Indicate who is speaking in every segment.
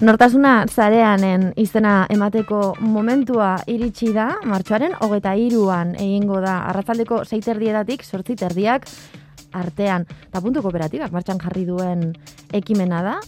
Speaker 1: Nortasuna zareanen izena emateko momentua iritsi da, martxoaren hogeta iruan egingo da, arratzaldeko zeiterdietatik, sortziterdiak artean. Ta puntu kooperatibak martxan jarri duen ekimena da,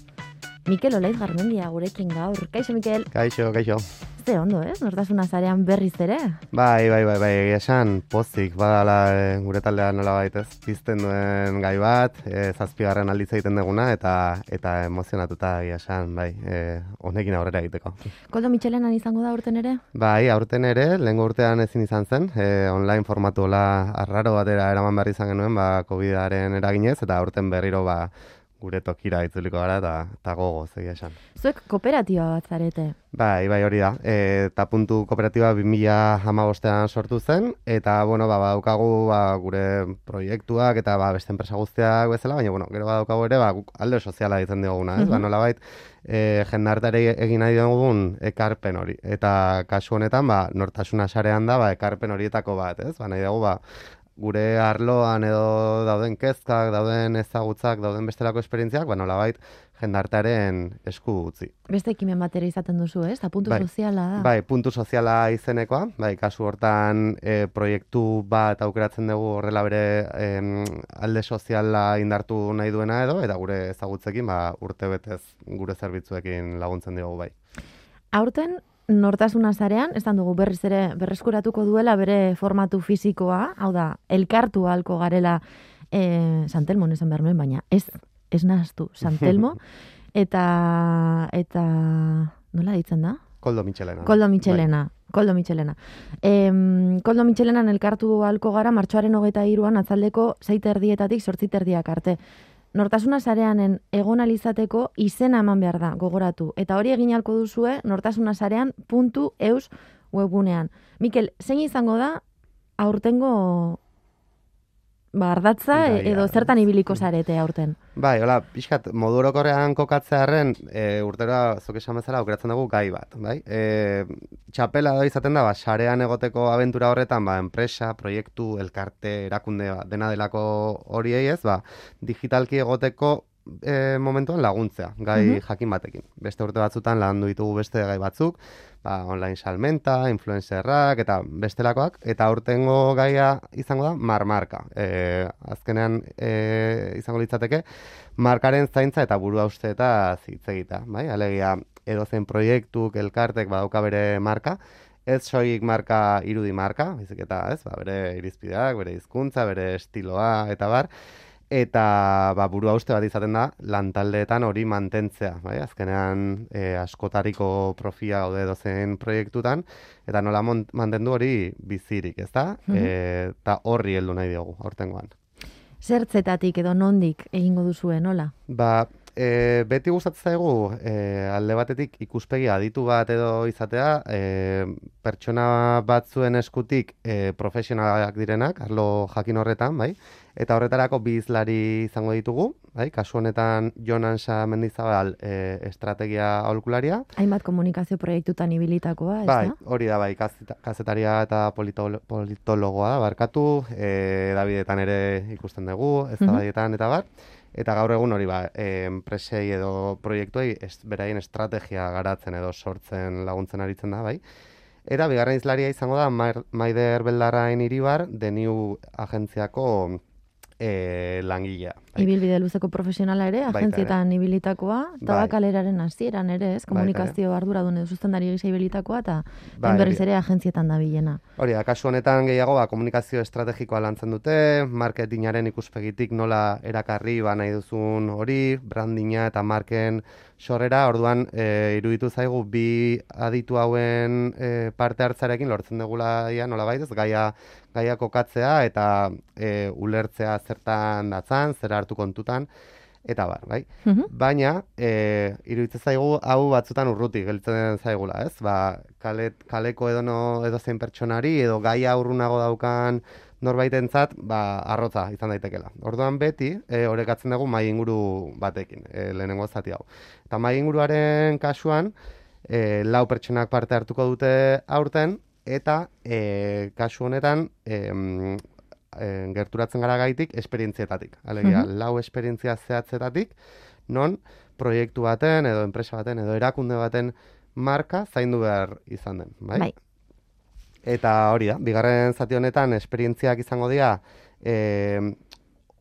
Speaker 1: Mikel Olaiz Garmendia gurekin gaur. Kaixo, Mikel?
Speaker 2: Kaixo, kaixo.
Speaker 1: Ze ondo, ez? Nortasuna zarean berriz ere?
Speaker 2: Bai, bai, bai, bai, esan pozik, badala e, gure taldea nola baitez, pizten duen gai bat, e, zazpigarren aldiz egiten duguna, eta eta emozionatuta esan, bai, e, honekin aurrera egiteko.
Speaker 1: Koldo Michelenan izango da urten ere?
Speaker 2: Bai, aurten ere, lehen urtean ezin izan zen, e, online formatu arraro batera eraman behar izan genuen, ba, COVID-aren eraginez, eta aurten berriro, ba, gure tokira itzuliko gara eta ta gogo zegia esan.
Speaker 1: Zuek kooperatiba bat zarete?
Speaker 2: Bai, bai hori da. E, eta puntu kooperatiba 2015ean sortu zen eta bueno, ba badaukagu ba, gure proiektuak eta ba beste enpresa guztiak bezala, baina bueno, gero badaukagu ere ba alde soziala ditzen diguna, ez? Mm -hmm. Ba nolabait eh jendartari egin nahi dugun ekarpen hori. Eta kasu honetan ba nortasuna sarean da ba ekarpen horietako bat, ez? Ba nahi dugu ba gure arloan edo dauden kezkak, dauden ezagutzak, dauden bestelako esperientziak, ba nolabait jendartearen esku utzi.
Speaker 1: Beste ekimen batera izaten duzu, ez? Da puntu bai, soziala da.
Speaker 2: Bai, puntu soziala izenekoa, bai, kasu hortan e, proiektu bat aukeratzen dugu horrela bere e, alde soziala indartu nahi duena edo, eta gure ezagutzekin, ba, urte betez gure zerbitzuekin laguntzen dugu bai.
Speaker 1: Aurten, nortasuna zarean, ez dugu berriz ere berreskuratuko duela bere formatu fisikoa, hau da, elkartu halko garela e, Santelmo nesan behar baina ez, ez nahaztu Santelmo, eta, eta, nola ditzen da?
Speaker 2: Koldo Michelena.
Speaker 1: Koldo Michelena. Bai. Koldo Michelena. E, Koldo Michelena elkartu halko gara martxoaren hogeita iruan atzaldeko zeiterdietatik sortziterdiak arte nortasuna sareanen egon alizateko izena eman behar da, gogoratu. Eta hori egin alko duzue nortasuna sarean puntu eus webgunean. Mikel, zein izango da aurtengo ba, ardatza bai, edo zertan ibiliko zarete aurten?
Speaker 2: Bai, hola, pixkat, modu orokorrean kokatzearen e, urtera, zuk esan bezala, aukeratzen dugu gai bat, bai? E, txapela da izaten da, ba, sarean egoteko abentura horretan, ba, enpresa, proiektu, elkarte, erakunde, ba, dena delako horiei ez, ba, digitalki egoteko e, momentuan laguntzea, gai mm jakin batekin. Beste urte batzutan landu ditugu beste gai batzuk, ba, online salmenta, influencerrak eta bestelakoak, eta urtengo gaia izango da marmarka. E, azkenean e, izango litzateke, markaren zaintza eta burua uste eta zitzegita. Bai? Alegia, edozen proiektuk, elkartek badauka bere marka, ez soik marka irudi marka, bizik eta ez, ba, bere irizpideak, bere hizkuntza, bere estiloa eta bar, eta ba, buru hauste bat izaten da, lantaldeetan hori mantentzea, bai? azkenean e, askotariko profia gaude dozen proiektutan, eta nola mantendu hori bizirik, ez da? Mm eta horri heldu nahi diogu, hortengoan.
Speaker 1: Zertzetatik edo nondik egingo duzue, nola?
Speaker 2: Ba, e, beti gustatzen zaigu e, alde batetik ikuspegi aditu bat edo izatea, e, pertsona batzuen eskutik e, profesionalak direnak, arlo jakin horretan, bai? Eta horretarako bi izlari izango ditugu, bai? kasu honetan Jonansa Mendizabal e, estrategia aholkularia.
Speaker 1: Hainbat komunikazio proiektutan ibilitakoa, ez
Speaker 2: bai, Hori da, bai, kazetaria eta politologoa da, barkatu, e, Davidetan ere ikusten dugu, ez da mm eta bat. Eta gaur egun hori ba, enpresei edo proiektuei ez, beraien estrategia garatzen edo sortzen laguntzen aritzen da, bai. Eta bigarren izlaria izango da Maider Beldarrain iribar, deniu agentziako e, langilea.
Speaker 1: Bai. Ibilbide luzeko profesionala ere, agentzietan ibilitakoa, eta bai. bakaleraren hasieran ere, ez, komunikazio bai, ardura dune zuzendari gisa ibilitakoa, eta bai, berriz ere agentzietan da bilena.
Speaker 2: Hori, kasu honetan gehiago, ba, komunikazio estrategikoa lantzen dute, marketingaren ikuspegitik nola erakarri, ba, nahi duzun hori, brandinga eta marken sorrera, orduan, e, iruditu zaigu, bi aditu hauen e, parte hartzarekin lortzen dugula, ia, nola baitez, gaia gaia kokatzea eta e, ulertzea zertan datzan, zer hartu kontutan, eta bar, bai? Mhm. Baina, e, iruditzen zaigu, hau batzutan urruti, geltzen zaigula, ez? Ba, kalet, kaleko edo, no, edo zein pertsonari, edo gaia urrunago daukan norbaitentzat, ba, arrotza izan daitekela. Orduan beti, e, horrekatzen dugu mai inguru batekin, e, lehenengo zati hau. Eta mai inguruaren kasuan, e, lau pertsonak parte hartuko dute aurten, eta e, kasu honetan e, e, gerturatzen gara gaitik esperientzietatik. Alegia, lau esperientzia zehatzetatik, non proiektu baten, edo enpresa baten, edo erakunde baten marka zaindu behar izan den, bai?
Speaker 1: Bai.
Speaker 2: Eta hori da, bigarren zati honetan esperientziak izango dira e,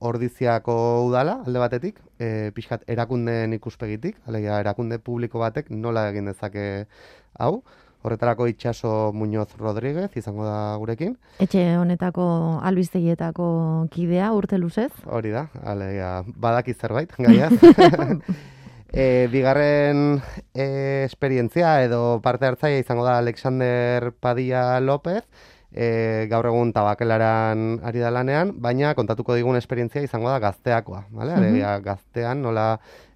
Speaker 2: ordiziako udala, alde batetik, e, pixkat erakundeen ikuspegitik, alegia erakunde publiko batek nola egin dezake hau, horretarako itxaso Muñoz Rodríguez izango da gurekin,
Speaker 1: Etxe honetako albistegietako kidea urte luzez.
Speaker 2: hori da, alegia badaki zerbait, gaia. E, bigarren e, esperientzia edo parte hartzaia izango da Alexander Padilla López, e, gaur egun tabakelaran ari da lanean, baina kontatuko digun esperientzia izango da gazteakoa, bale? Alegia, gaztean nola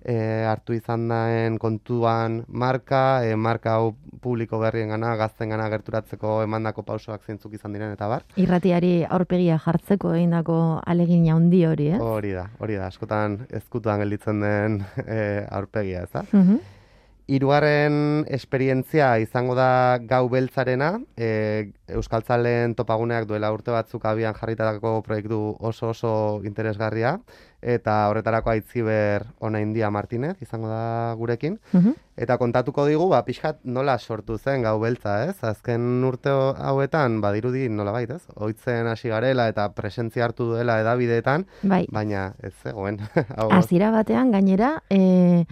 Speaker 2: e, hartu izan daen kontuan marka, e, marka hau publiko berrien gana, gazten gana gerturatzeko emandako pausoak zeintzuk izan diren eta bar.
Speaker 1: Irratiari aurpegia jartzeko egindako alegin handi hori, eh?
Speaker 2: Hori da, hori da, askotan ezkutuan gelditzen den e, aurpegia, ez da?
Speaker 1: Mhm.
Speaker 2: Hirugarren esperientzia izango da gau beltzarena, e, Euskaltzaleen topaguneak duela urte batzuk abian jarritarako proiektu oso oso interesgarria, eta horretarako aitziber ona India Martinez izango da gurekin.
Speaker 1: Mhm.
Speaker 2: Eta kontatuko digu, ba, pixkat nola sortu zen gau beltza, ez? Azken urte hauetan, badirudi nola bait, ez? Oitzen hasi garela eta presentzia hartu duela edabideetan,
Speaker 1: Bai,
Speaker 2: baina ez zegoen.
Speaker 1: Hasiera batean gainera, e,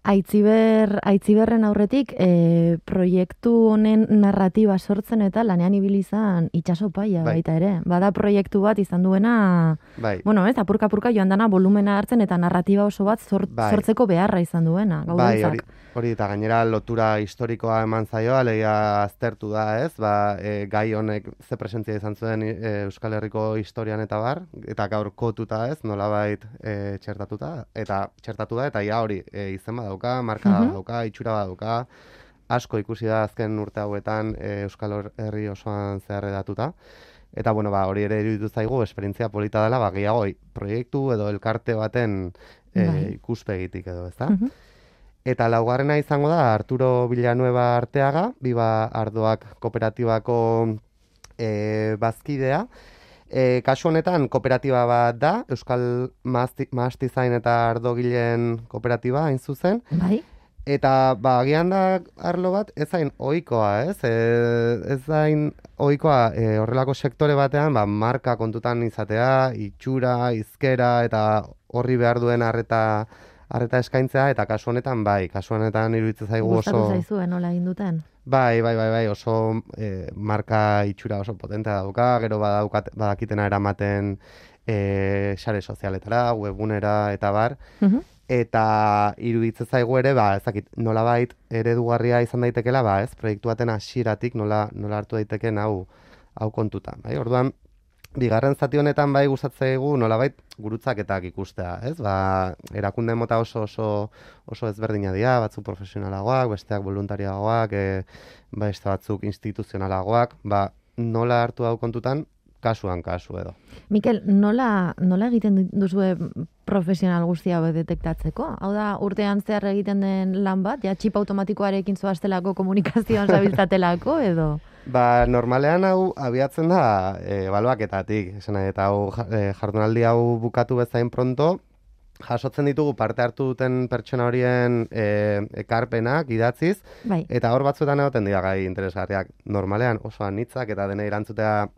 Speaker 1: Aitziber, aitziberren aurretik e, proiektu honen narratiba sortzen eta lanean ibili izan itxaso paia
Speaker 2: Bai.
Speaker 1: baita ere. Bada proiektu bat izan duena,
Speaker 2: bai,
Speaker 1: bueno, ez, apurka-apurka joan dana volumena hartzen eta narratiba oso bat sort,
Speaker 2: Bai.
Speaker 1: sortzeko beharra izan duena.
Speaker 2: Bai, hori, hori eta gainera lotura historikoa eman zaio, alegia aztertu da, ez? Ba, e, gai honek ze presentzia izan zuen e, Euskal Herriko historian eta bar, eta gaur kotuta, ez? Nolabait e, txertatuta eta txertatu da eta ja hori e, izen badauka, marka
Speaker 1: Mhm.
Speaker 2: badauka, itxura badauka. Asko ikusi da azken urte hauetan e, Euskal Herri osoan zehar edatuta. Eta bueno, ba, hori ere iruditu zaigu esperientzia polita dela, ba, gehiago proiektu edo elkarte baten e,
Speaker 1: Bai.
Speaker 2: ikuspegitik edo, ezta?
Speaker 1: Mhm.
Speaker 2: Eta laugarrena izango da Arturo Villanueva Arteaga, Biba Ardoak kooperatibako e, bazkidea. E, kasu honetan kooperatiba bat da, Euskal Mahastizain eta Ardogilen kooperatiba hain zuzen.
Speaker 1: Bai,
Speaker 2: Eta ba, agian da arlo bat ez zain ohikoa, ez? E, ez zain ohikoa e, horrelako sektore batean, ba, marka kontutan izatea, itxura, izkera eta horri behar duen arreta arreta eskaintzea eta kasu honetan bai, kasu honetan iruditzen zaigu
Speaker 1: gustatu
Speaker 2: oso
Speaker 1: zaizue nola egin duten.
Speaker 2: Bai, bai, bai, bai, oso e, marka itxura oso potentea dauka, gero badaukat, badakitena eramaten e, sare sozialetara, webgunera eta bar,
Speaker 1: Mhm.
Speaker 2: eta iruditzen zaigu ere, ba, ez dakit, nolabait eredugarria izan daitekela, ba, ez, proiektu baten hasieratik nola, nola hartu daiteken hau, hau kontutan, bai? Orduan, bigarren zati honetan bai gustatzen zaigu nolabait gurutzaketak ikustea, ez? Ba, erakunde mota oso oso oso ezberdina dira, batzuk profesionalagoak, besteak voluntariagoak, e, beste batzuk instituzionalagoak, ba, nola hartu hau kontutan kasuan kasu edo.
Speaker 1: Mikel, nola, nola egiten duzue profesional guzti hau detektatzeko? Hau da, urtean zehar egiten den lan bat, ja txip automatikoarekin zoaztelako komunikazioan zabiltzatelako, edo?
Speaker 2: Ba, normalean hau abiatzen da e, ebaluaketatik, esan eta hau e, jardunaldi hau bukatu bezain pronto, jasotzen ditugu parte hartu duten pertsona horien e, ekarpenak idatziz,
Speaker 1: Bai,
Speaker 2: eta hor batzuetan egoten dira gai interesgarriak. Normalean oso anitzak eta denei erantzutea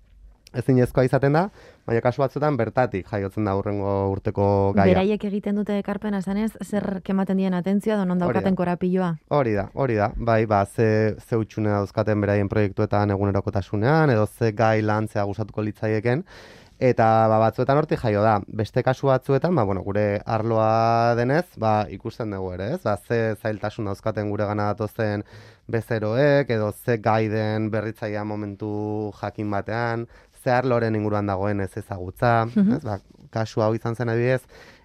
Speaker 2: ezinezkoa izaten da, baina kasu batzuetan bertatik jaiotzen da hurrengo urteko gaia.
Speaker 1: beraiek egiten dute ekarpena esanez, zer kematen dien atentzioa, donon daukaten korapiloa.
Speaker 2: Hori da, hori da. Bai, ba, ze, ze utxune dauzkaten beraien proiektuetan egunerokotasunean, edo ze gai lantzea gustatuko litzaieken. Eta ba, batzuetan hortik jaio da. Beste kasu batzuetan, ba, bueno, gure arloa denez, ba, ikusten dugu ere, ez? Ba, ze zailtasun dauzkaten gure gana datozen bezeroek, edo ze gai den berritzaia momentu jakin batean, ze arloren inguruan dagoen ez ezagutza,
Speaker 1: Mhm.
Speaker 2: ez? Ba, kasu hau izan zen adibidez,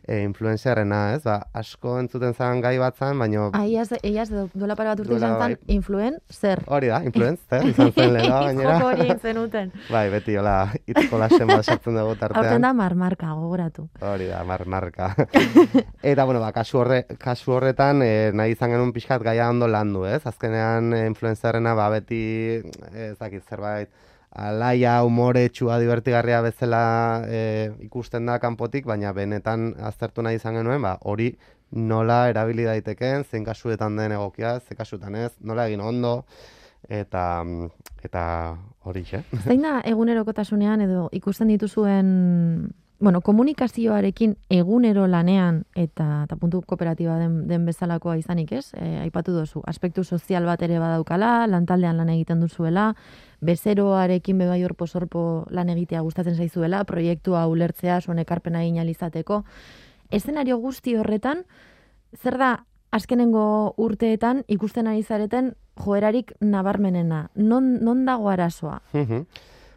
Speaker 2: e, influencerrena, ez? Ba, asko entzuten zen gai bat zen, baino
Speaker 1: Ah, iaz, iaz duela para bat urte izan zen,
Speaker 2: bai.
Speaker 1: influen, zer?
Speaker 2: Hori da, influencer, izan zen lehena gainera.
Speaker 1: Joko hori egin zenuten.
Speaker 2: Bai, beti, hola, itzko lasen bat sartzen dugu tartean.
Speaker 1: da marmarka, gogoratu.
Speaker 2: Hori da, mar, marka. Eta, bueno, ba, kasu, horre, kasu horretan, e, nahi izan genuen pixkat gaia ondo landu, ez? Azkenean, e, influencerrena, ba, beti, eh, ez dakit, zerbait, alaia, umoretsua, divertigarria bezala e, ikusten da kanpotik, baina benetan aztertu nahi izan genuen, ba, hori nola erabili daiteken, zein kasuetan den egokia, ze kasuetan ez, nola egin ondo, eta eta hori xe.
Speaker 1: Zein da egunerokotasunean edo ikusten dituzuen bueno, komunikazioarekin egunero lanean eta, eta puntu kooperatiba den, den bezalakoa izanik ez, e, aipatu duzu, aspektu sozial bat ere badaukala, lantaldean lan egiten duzuela, bezeroarekin bebai orpo sorpo lan egitea gustatzen zaizuela, proiektua ulertzea, zuen ekarpena izateko. Eszenario guzti horretan, zer da azkenengo urteetan ikusten ari zareten joerarik nabarmenena? Non, non dago arazoa?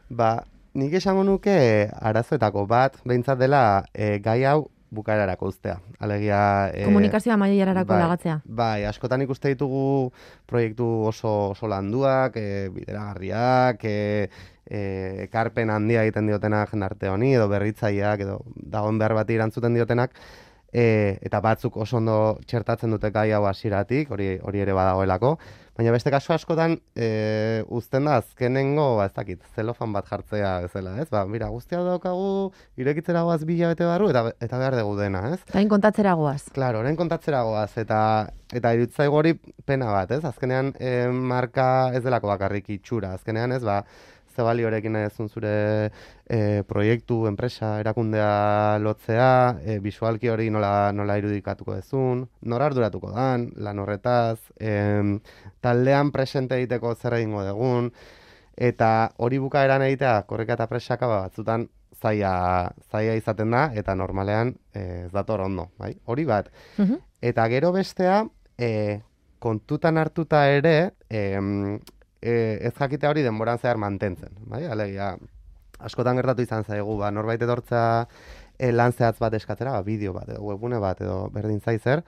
Speaker 2: ba, nik esango nuke arazoetako bat, behintzat dela e, gai hau bukaerarako ustea. Alegia...
Speaker 1: E, Komunikazioa mailierarako bai, lagatzea.
Speaker 2: Bai, askotan ikuste ditugu proiektu oso, oso landuak, e, bideragarriak, e, e, karpen handia egiten diotenak jendarte honi, edo berritzaileak, edo dagoen behar bat irantzuten diotenak, e, eta batzuk oso ondo txertatzen dute gai hau hasieratik, hori, hori ere badagoelako, baina beste kasu askotan e, uzten da azkenengo, ba, ez dakit, zelofan bat jartzea bezala, ez? Ba, mira, guztia daukagu, irekitzera goaz bila bete barru, eta, eta behar dugu dena, ez?
Speaker 1: Orain kontatzera goaz.
Speaker 2: Claro, orain kontatzera goaz, eta eta irutzaigo hori pena bat, ez? Azkenean, e, marka ez delako bakarrik itxura, azkenean, ez, ba, ze baliorekin nahi zure e, proiektu, enpresa, erakundea lotzea, e, visualki hori nola, nola irudikatuko dezun, nora arduratuko dan, lan horretaz, e, taldean presente egiteko zer egingo dugun, eta hori bukaeran egitea, korreka eta presaka ba, batzutan zaia, zaia izaten da, eta normalean e, ez dator ondo, bai? hori bat. Mhm. Eta gero bestea, e, kontutan hartuta ere, e, e, ez jakite hori denboran zehar mantentzen. Bai? Alegia, askotan gertatu izan zaigu, ba, norbait edortza e, lan zehatz bat eskatzera, ba, bideo bat, edo webune bat, edo berdin zaizer,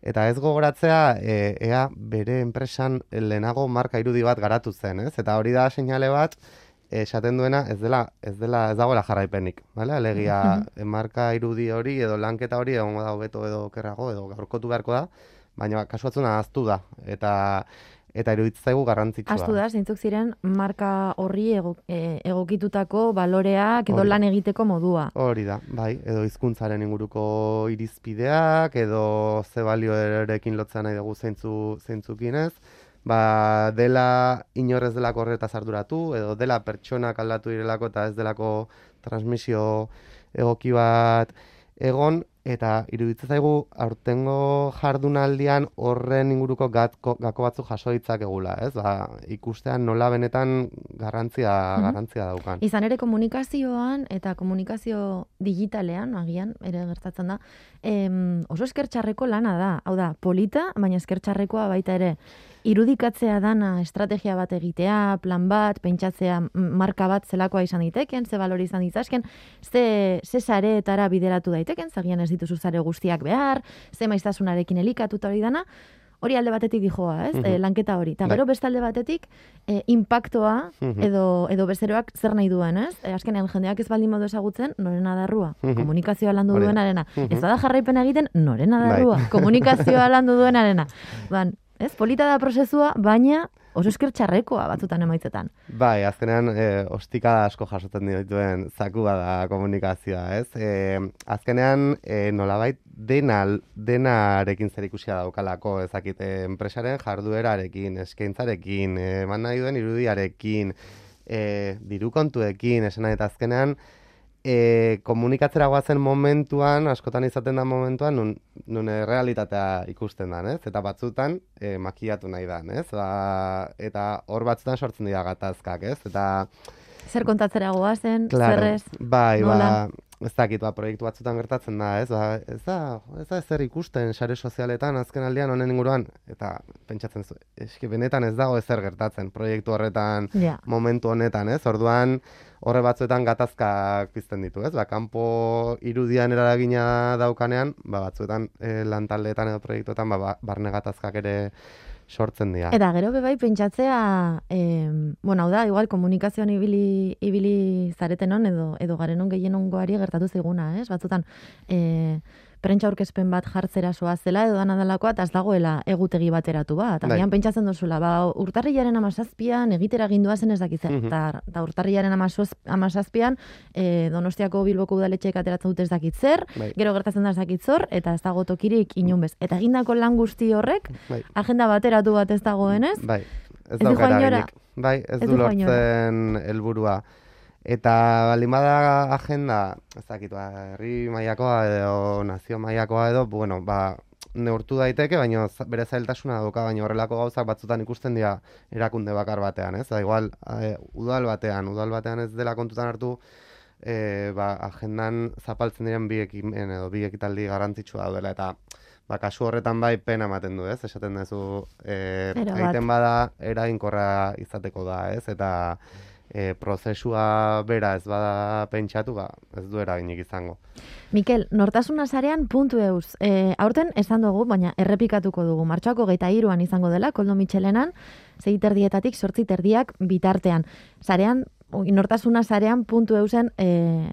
Speaker 2: eta ez gogoratzea, e, ea bere enpresan lehenago marka irudi bat garatu zen, ez? Eta hori da seinale bat, esaten duena ez dela ez dela ez dagoela jarraipenik, vale? Alegia marka irudi hori edo lanketa hori egongo da hobeto edo kerrago edo gaurkotu beharko da, baina kasu batzuna ahaztu da eta eta iruditzaigu garrantzitsua.
Speaker 1: Astu da, zeintzuk ziren marka horri e, egokitutako baloreak edo lan egiteko modua.
Speaker 2: Hori da, bai, edo hizkuntzaren inguruko irizpideak edo ze balioerekin lotzen nahi dugu zeintzu zeintzukin ez. Ba, dela inorrez delako horretaz arduratu, edo dela pertsonak aldatu direlako eta ez delako transmisio egoki bat egon, eta iruditzen zaigu aurtengo jardunaldian horren inguruko gatko, gako batzuk jaso egula, ez? Ba, ikustean nola benetan garrantzia, mhm. garrantzia daukan.
Speaker 1: Izan ere komunikazioan eta komunikazio digitalean, agian, ere gertatzen da, em, oso eskertxarreko lana da, hau da, polita, baina eskertxarrekoa baita ere, irudikatzea dana estrategia bat egitea, plan bat, pentsatzea marka bat zelakoa izan diteken, ze balori izan ditzazken, ze, ze sareetara bideratu daiteken, zagian ez dituzu zare guztiak behar, ze maiztasunarekin elikatuta hori dana, hori alde batetik dijoa, ez? Mm lanketa hori. Eta bai. gero beste alde batetik, e, impactoa mhm. edo, edo bezeroak zer nahi duen, ez? E, azkenean jendeak ez baldin modu ezagutzen, norena darrua. Mm -hmm. Komunikazioa landu duen arena. Ez bada jarraipen egiten, norena darrua. Bai. Komunikazioa landu duen arena. Ban, Ez, polita da prozesua, baina oso esker txarrekoa batzutan emaitzetan.
Speaker 2: Bai, azkenean, e, ostika asko jasotzen dituen zaku da komunikazioa, ez? E, azkenean, e, nolabait, dena, denarekin zer ikusia daukalako, ezakite, enpresaren jarduerarekin, eskaintzarekin, eman nahi duen irudiarekin, e, diru kontuekin, esena eta azkenean, e, komunikatzera guazen momentuan, askotan izaten da momentuan, nun, nun realitatea ikusten da, ez? Eta batzutan, e, makiatu nahi da, ez? Ba, eta hor batzutan sortzen dira gatazkak, ez? Eta...
Speaker 1: Zer kontatzera guazen, claro, zerrez,
Speaker 2: bai, ba, ez dakit, ba, proiektu batzutan gertatzen da, ez? Ba, ez da, ez da zer ikusten sare sozialetan azken aldean honen inguruan, eta pentsatzen zu, eski benetan ez dago ezer gertatzen proiektu horretan momentu honetan, ez? Orduan, horre batzuetan gatazkak pizten ditu, ez? Ba, kanpo irudian eragina daukanean, ba, batzuetan e, lantaldeetan edo proiektuetan, ba, ba, barne gatazkak ere sortzen dira.
Speaker 1: Eta gero bebai pentsatzea, eh, bueno, hau da, igual komunikazioan ibili, ibili zareten edo, edo garen on gehien ongoari gertatu ziguna, ez? Batzutan, eh, prentsa aurkezpen bat jartzera zela edo dana dalakoa, eta ez dagoela egutegi bateratu bat.
Speaker 2: Bai.
Speaker 1: Agian pentsatzen duzula, ba, urtarrilaren amazazpian egitera gindua zen ez dakitzen.
Speaker 2: Mhm.
Speaker 1: Eta eta urtarrilaren amazoz- amazazpian e, Donostiako Bilboko udaletxeek ateratzen dute ez dakit zer,
Speaker 2: Bai.
Speaker 1: gero gertatzen da ez dakit zor, eta ez dago tokirik inun bez. Eta egindako lan guzti horrek,
Speaker 2: Bai.
Speaker 1: agenda bateratu bat ez dagoenez,
Speaker 2: Bai, ez
Speaker 1: Ez
Speaker 2: dauka eraginik. Bai, ez
Speaker 1: Ez
Speaker 2: du lortzen helburua. Eta baldin agenda, ez dakit, ba, herri mailakoa edo nazio mailakoa edo, bueno, ba, neurtu daiteke, baina bere zailtasuna dauka, baina horrelako gauzak batzutan ikusten dira erakunde bakar batean, ez? Da, igual, eh, udal batean, udal batean ez dela kontutan hartu, e, ba, agendan zapaltzen diren bi ekimen edo bi ekitaldi garrantzitsua daudela, eta ba, kasu horretan bai pena ematen du, ez? Esaten duzu, e, egiten bada eraginkorra izateko da, ez? Eta e, prozesua bera ez bada pentsatu, ba, ez du eraginik izango.
Speaker 1: Mikel, nortasuna sarean puntu eus. E, aurten esan dugu, baina errepikatuko dugu. Martxoako geita iruan izango dela, Koldo Michelenan, zeiterdietatik sortzi terdiak bitartean. Sarean, nortasuna sarean puntu eusen e,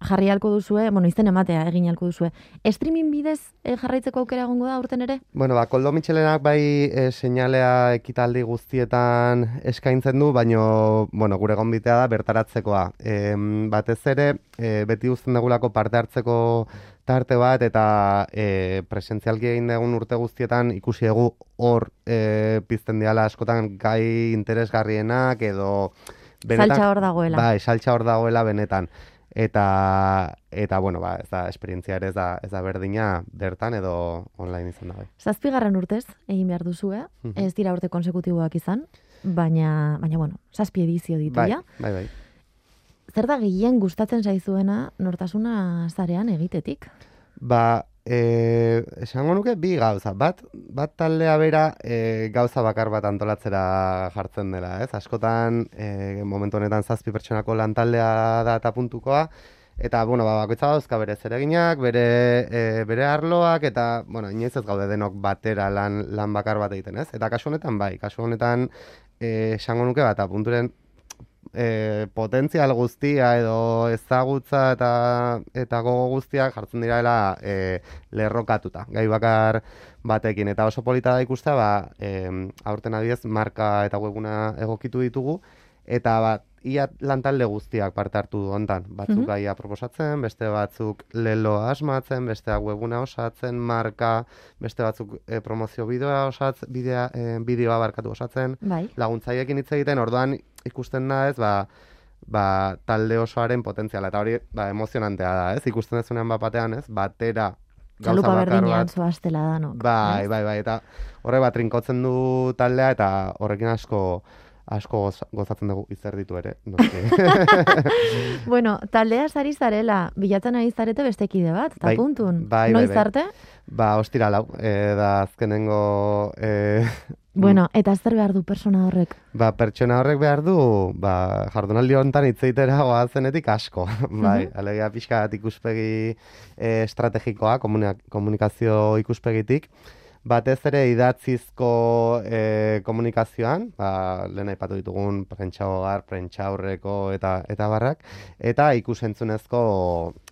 Speaker 1: jarri halko duzue, bueno, izen ematea egin halko duzue. Streaming bidez e, jarraitzeko aukera egongo da aurten ere?
Speaker 2: Bueno, ba, Koldo Michelenak bai e, seinalea ekitaldi guztietan eskaintzen du, baino, bueno, gure gonbitea da bertaratzekoa. E, batez ere, e, beti uzten degulako parte hartzeko tarte bat, eta e, presentzialki egin dugun urte guztietan ikusi dugu hor e, pizten diala askotan gai interesgarrienak edo...
Speaker 1: Saltsa hor dagoela.
Speaker 2: Bai, saltsa hor dagoela benetan. Eta, eta bueno, ba, ez da, esperientzia ere ez da, ez da berdina bertan edo online izan da bai.
Speaker 1: Zazpigarren urtez egin behar duzue,
Speaker 2: Mhm.
Speaker 1: ez dira urte konsekutiboak izan, baina, baina bueno, zazpi edizio ditu
Speaker 2: Bai,
Speaker 1: ja.
Speaker 2: bai, bai.
Speaker 1: Zer da gehien gustatzen zaizuena nortasuna zarean egitetik?
Speaker 2: Ba, e, esango nuke bi gauza. Bat, bat taldea bera e, gauza bakar bat antolatzera jartzen dela, ez? Askotan, e, momentu honetan zazpi pertsonako lantaldea da eta puntukoa, eta, bueno, ba, bakoitza dauzka bere zereginak, bere, e, bere arloak, eta, bueno, inoiz ez gaude denok batera lan, lan bakar bat egiten, ez? Eta kasu honetan, bai, kasu honetan, e, esango nuke bat, apunturen e, potentzial guztia edo ezagutza eta eta gogo guztiak jartzen direla e, lerrokatuta. Gai bakar batekin eta oso polita da ikustea, ba, e, aurten adibidez marka eta webuna egokitu ditugu eta bat ia lantalde guztiak parte hartu du hontan. Batzuk
Speaker 1: Mhm.
Speaker 2: gaia proposatzen, beste batzuk lelo asmatzen, besteak webuna osatzen, marka, beste batzuk e, promozio bideoa osatzen, bidea, e, bideoa barkatu osatzen
Speaker 1: Bai.
Speaker 2: laguntzaiekin hitz egiten, orduan ikusten da, ez, ba, ba, talde osoaren potentziala, eta hori, ba, emozionantea da, ez, ikusten dezunean bat batean, ez, batera gauza
Speaker 1: berdinean zoaztela danok.
Speaker 2: bai,
Speaker 1: ez?
Speaker 2: bai, bai, eta horre bat trinkotzen du taldea, eta horrekin asko, asko goza- gozatzen dugu izer ditu ere.
Speaker 1: Bueno, taldea sari zarela, bilatzen ari zarete bestekide bat, eta
Speaker 2: Bai,
Speaker 1: puntun.
Speaker 2: bai, bai,
Speaker 1: Noiz
Speaker 2: bai.
Speaker 1: arte?
Speaker 2: ba, ostira lau, e, da azkenengo, e,
Speaker 1: Bueno, eta zer behar du persona horrek?
Speaker 2: Ba, pertsona horrek behar du, ba, jardunaldi honetan hitz egitera goazenetik asko. bai, alegia pixka bat ikuspegi e, estrategikoa, komunikazio ikuspegitik. Batez ere idatzizko e, komunikazioan, ba, lehen aipatu ditugun prentsa hogar, prentsa aurreko eta, eta barrak, eta ikusentzunezko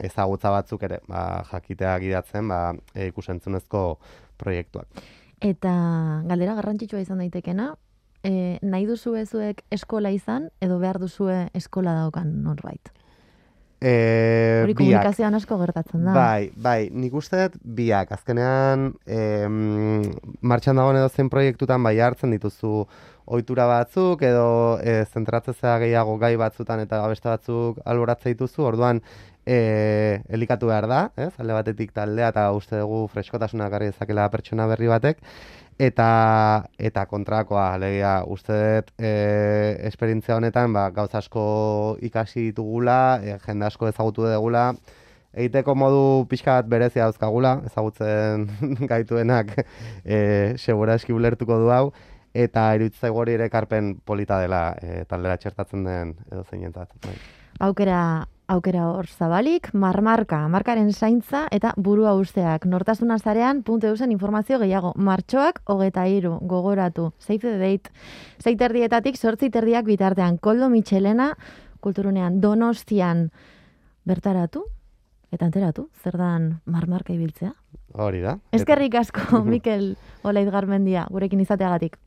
Speaker 2: ezagutza batzuk ere, ba, jakiteak idatzen, ba, e, ikusentzunezko proiektuak.
Speaker 1: Eta galdera garrantzitsua izan daitekena, e, nahi duzu zuek eskola izan, edo behar duzue eskola daukan norbait?
Speaker 2: E,
Speaker 1: Hori komunikazioan asko gertatzen da.
Speaker 2: Bai, bai, nik uste dut biak. Azkenean, em, martxan dagoen edo zen proiektutan bai hartzen dituzu ohitura batzuk edo e, zentratzea gehiago gai batzutan eta beste batzuk alboratze dituzu, orduan e, elikatu behar da, ez? Alde batetik taldea eta uste dugu freskotasuna garri dezakela pertsona berri batek, eta eta kontrakoa, alegia, uste dut e, esperientzia honetan ba, gauza asko ikasi ditugula, e, jende asko ezagutu dugula, egiteko modu pixka bat berezia dauzkagula, ezagutzen gaituenak e, segura eski ulertuko du hau, eta iruditzen zaigu hori ere ekarpen polita dela e, taldera txertatzen den edo zeinentzat. Bai.
Speaker 1: Aukera, aukera hor zabalik, marmarka, markaren zaintza eta burua usteak. Nortasuna zarean, puntu eusen informazio gehiago. Martxoak, hogeta iru, gogoratu. Save the date. Zeiterdietatik, sortzi terdiak bitartean. Koldo Michelena, kulturunean, donostian, bertaratu? eta enteratu, zer dan marmarka ibiltzea.
Speaker 2: Hori da.
Speaker 1: Eskerrik asko, Mikel Olaid Garmendia, gurekin izateagatik.